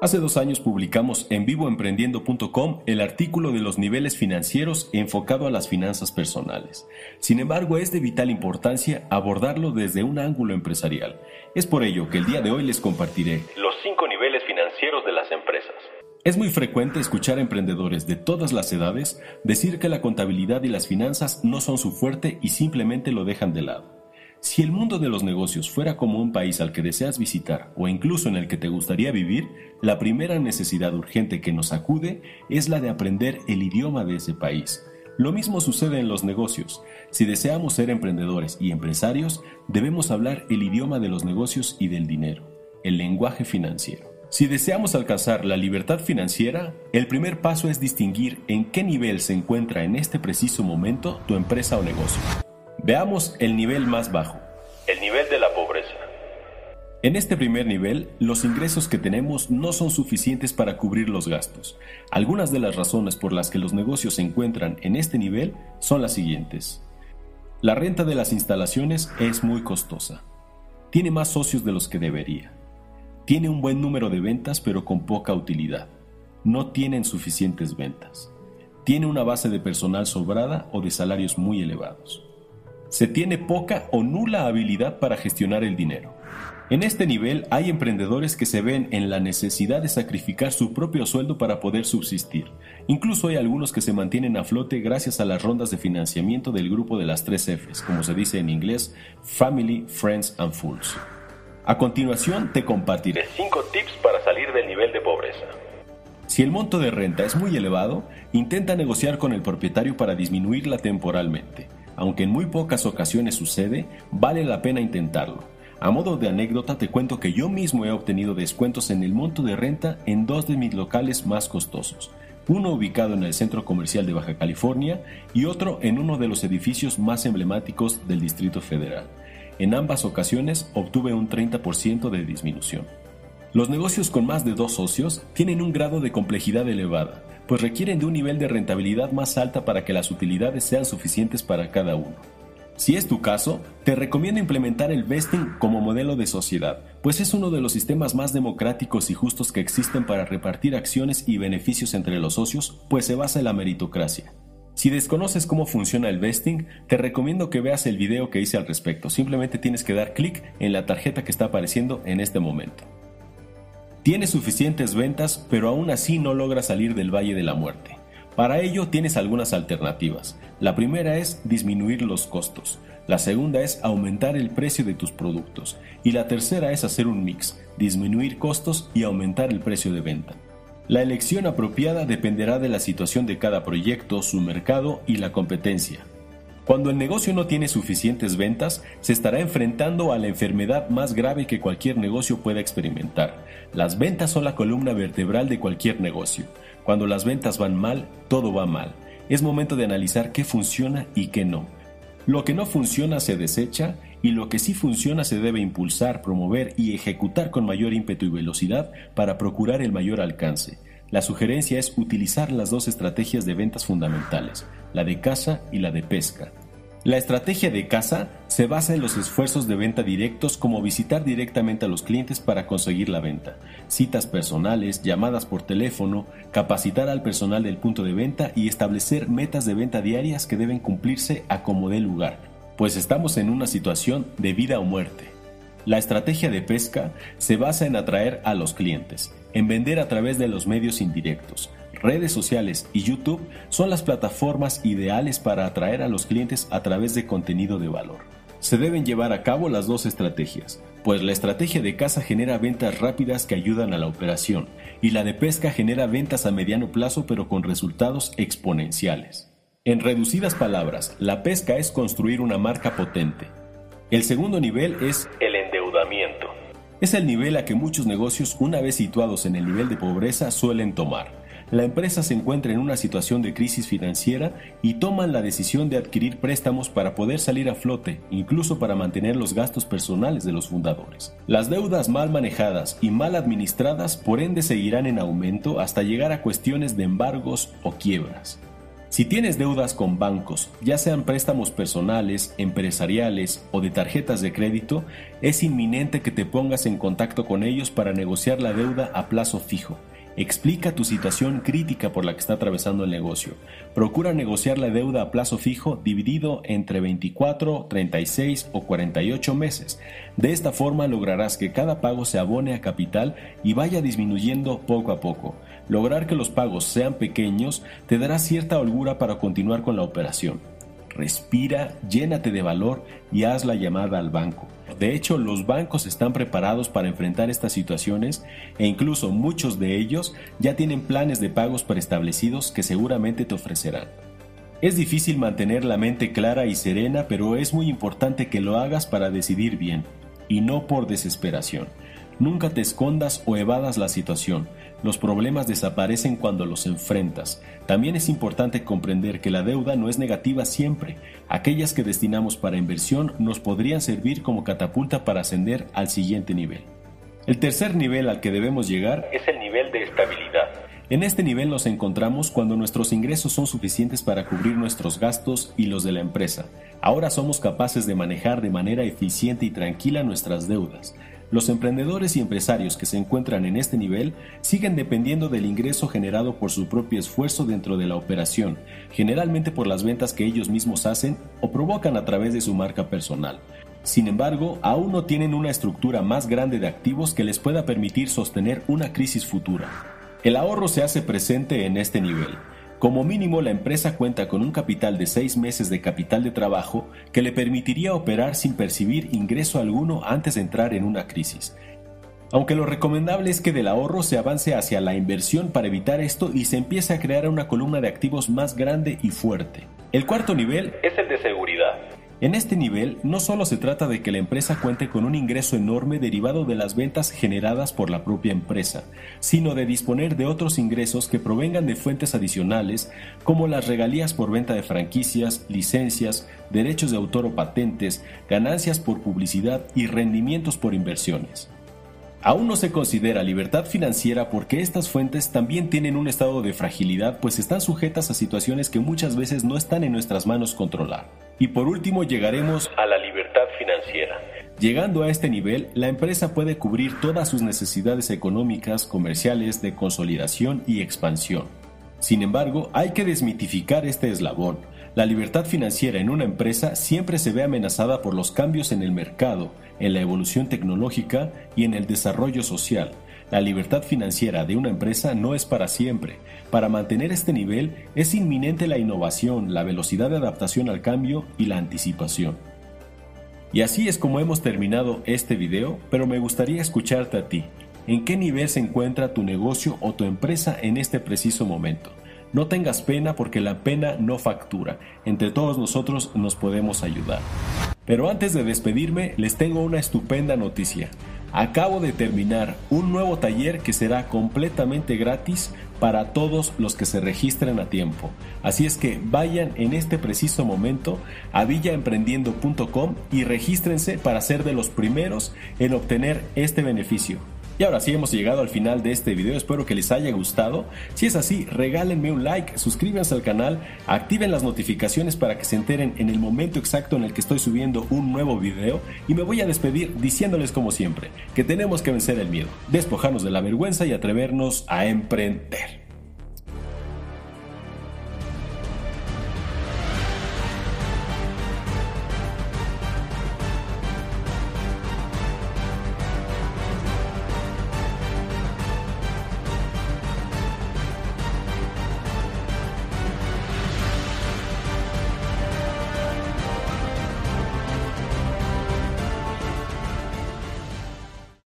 Hace dos años publicamos en vivoemprendiendo.com el artículo de los niveles financieros enfocado a las finanzas personales. Sin embargo, es de vital importancia abordarlo desde un ángulo empresarial. Es por ello que el día de hoy les compartiré los cinco niveles financieros de las empresas. Es muy frecuente escuchar a emprendedores de todas las edades decir que la contabilidad y las finanzas no son su fuerte y simplemente lo dejan de lado. Si el mundo de los negocios fuera como un país al que deseas visitar o incluso en el que te gustaría vivir, la primera necesidad urgente que nos acude es la de aprender el idioma de ese país. Lo mismo sucede en los negocios. Si deseamos ser emprendedores y empresarios, debemos hablar el idioma de los negocios y del dinero, el lenguaje financiero. Si deseamos alcanzar la libertad financiera, el primer paso es distinguir en qué nivel se encuentra en este preciso momento tu empresa o negocio. Veamos el nivel más bajo. El nivel de la pobreza. En este primer nivel, los ingresos que tenemos no son suficientes para cubrir los gastos. Algunas de las razones por las que los negocios se encuentran en este nivel son las siguientes. La renta de las instalaciones es muy costosa. Tiene más socios de los que debería. Tiene un buen número de ventas pero con poca utilidad. No tienen suficientes ventas. Tiene una base de personal sobrada o de salarios muy elevados se tiene poca o nula habilidad para gestionar el dinero. En este nivel hay emprendedores que se ven en la necesidad de sacrificar su propio sueldo para poder subsistir. Incluso hay algunos que se mantienen a flote gracias a las rondas de financiamiento del grupo de las tres Fs, como se dice en inglés, Family, Friends and Fools. A continuación te compartiré 5 tips para salir del nivel de pobreza. Si el monto de renta es muy elevado, intenta negociar con el propietario para disminuirla temporalmente. Aunque en muy pocas ocasiones sucede, vale la pena intentarlo. A modo de anécdota te cuento que yo mismo he obtenido descuentos en el monto de renta en dos de mis locales más costosos, uno ubicado en el centro comercial de Baja California y otro en uno de los edificios más emblemáticos del Distrito Federal. En ambas ocasiones obtuve un 30% de disminución. Los negocios con más de dos socios tienen un grado de complejidad elevada, pues requieren de un nivel de rentabilidad más alta para que las utilidades sean suficientes para cada uno. Si es tu caso, te recomiendo implementar el vesting como modelo de sociedad, pues es uno de los sistemas más democráticos y justos que existen para repartir acciones y beneficios entre los socios, pues se basa en la meritocracia. Si desconoces cómo funciona el vesting, te recomiendo que veas el video que hice al respecto. Simplemente tienes que dar clic en la tarjeta que está apareciendo en este momento. Tienes suficientes ventas, pero aún así no logras salir del Valle de la Muerte. Para ello tienes algunas alternativas. La primera es disminuir los costos. La segunda es aumentar el precio de tus productos. Y la tercera es hacer un mix, disminuir costos y aumentar el precio de venta. La elección apropiada dependerá de la situación de cada proyecto, su mercado y la competencia. Cuando el negocio no tiene suficientes ventas, se estará enfrentando a la enfermedad más grave que cualquier negocio pueda experimentar. Las ventas son la columna vertebral de cualquier negocio. Cuando las ventas van mal, todo va mal. Es momento de analizar qué funciona y qué no. Lo que no funciona se desecha y lo que sí funciona se debe impulsar, promover y ejecutar con mayor ímpetu y velocidad para procurar el mayor alcance. La sugerencia es utilizar las dos estrategias de ventas fundamentales, la de caza y la de pesca. La estrategia de caza se basa en los esfuerzos de venta directos como visitar directamente a los clientes para conseguir la venta, citas personales, llamadas por teléfono, capacitar al personal del punto de venta y establecer metas de venta diarias que deben cumplirse a como dé lugar, pues estamos en una situación de vida o muerte. La estrategia de pesca se basa en atraer a los clientes, en vender a través de los medios indirectos. Redes sociales y YouTube son las plataformas ideales para atraer a los clientes a través de contenido de valor. Se deben llevar a cabo las dos estrategias, pues la estrategia de caza genera ventas rápidas que ayudan a la operación y la de pesca genera ventas a mediano plazo pero con resultados exponenciales. En reducidas palabras, la pesca es construir una marca potente. El segundo nivel es Es el nivel a que muchos negocios, una vez situados en el nivel de pobreza, suelen tomar. La empresa se encuentra en una situación de crisis financiera y toman la decisión de adquirir préstamos para poder salir a flote, incluso para mantener los gastos personales de los fundadores. Las deudas mal manejadas y mal administradas por ende seguirán en aumento hasta llegar a cuestiones de embargos o quiebras. Si tienes deudas con bancos, ya sean préstamos personales, empresariales o de tarjetas de crédito, es inminente que te pongas en contacto con ellos para negociar la deuda a plazo fijo. Explica tu situación crítica por la que está atravesando el negocio. Procura negociar la deuda a plazo fijo dividido entre 24, 36 o 48 meses. De esta forma lograrás que cada pago se abone a capital y vaya disminuyendo poco a poco. Lograr que los pagos sean pequeños te dará cierta holgura para continuar con la operación. Respira, llénate de valor y haz la llamada al banco. De hecho, los bancos están preparados para enfrentar estas situaciones e incluso muchos de ellos ya tienen planes de pagos preestablecidos que seguramente te ofrecerán. Es difícil mantener la mente clara y serena, pero es muy importante que lo hagas para decidir bien, y no por desesperación. Nunca te escondas o evadas la situación. Los problemas desaparecen cuando los enfrentas. También es importante comprender que la deuda no es negativa siempre. Aquellas que destinamos para inversión nos podrían servir como catapulta para ascender al siguiente nivel. El tercer nivel al que debemos llegar es el nivel de estabilidad. En este nivel nos encontramos cuando nuestros ingresos son suficientes para cubrir nuestros gastos y los de la empresa. Ahora somos capaces de manejar de manera eficiente y tranquila nuestras deudas. Los emprendedores y empresarios que se encuentran en este nivel siguen dependiendo del ingreso generado por su propio esfuerzo dentro de la operación, generalmente por las ventas que ellos mismos hacen o provocan a través de su marca personal. Sin embargo, aún no tienen una estructura más grande de activos que les pueda permitir sostener una crisis futura. El ahorro se hace presente en este nivel. Como mínimo, la empresa cuenta con un capital de seis meses de capital de trabajo que le permitiría operar sin percibir ingreso alguno antes de entrar en una crisis. Aunque lo recomendable es que del ahorro se avance hacia la inversión para evitar esto y se empiece a crear una columna de activos más grande y fuerte. El cuarto nivel es el de seguridad. En este nivel no solo se trata de que la empresa cuente con un ingreso enorme derivado de las ventas generadas por la propia empresa, sino de disponer de otros ingresos que provengan de fuentes adicionales como las regalías por venta de franquicias, licencias, derechos de autor o patentes, ganancias por publicidad y rendimientos por inversiones. Aún no se considera libertad financiera porque estas fuentes también tienen un estado de fragilidad pues están sujetas a situaciones que muchas veces no están en nuestras manos controlar. Y por último llegaremos a la libertad financiera. Llegando a este nivel, la empresa puede cubrir todas sus necesidades económicas, comerciales, de consolidación y expansión. Sin embargo, hay que desmitificar este eslabón. La libertad financiera en una empresa siempre se ve amenazada por los cambios en el mercado, en la evolución tecnológica y en el desarrollo social. La libertad financiera de una empresa no es para siempre. Para mantener este nivel es inminente la innovación, la velocidad de adaptación al cambio y la anticipación. Y así es como hemos terminado este video, pero me gustaría escucharte a ti. ¿En qué nivel se encuentra tu negocio o tu empresa en este preciso momento? No tengas pena porque la pena no factura. Entre todos nosotros nos podemos ayudar. Pero antes de despedirme, les tengo una estupenda noticia. Acabo de terminar un nuevo taller que será completamente gratis para todos los que se registren a tiempo. Así es que vayan en este preciso momento a villaemprendiendo.com y regístrense para ser de los primeros en obtener este beneficio. Y ahora sí hemos llegado al final de este video, espero que les haya gustado. Si es así, regálenme un like, suscríbanse al canal, activen las notificaciones para que se enteren en el momento exacto en el que estoy subiendo un nuevo video y me voy a despedir diciéndoles como siempre, que tenemos que vencer el miedo, despojarnos de la vergüenza y atrevernos a emprender.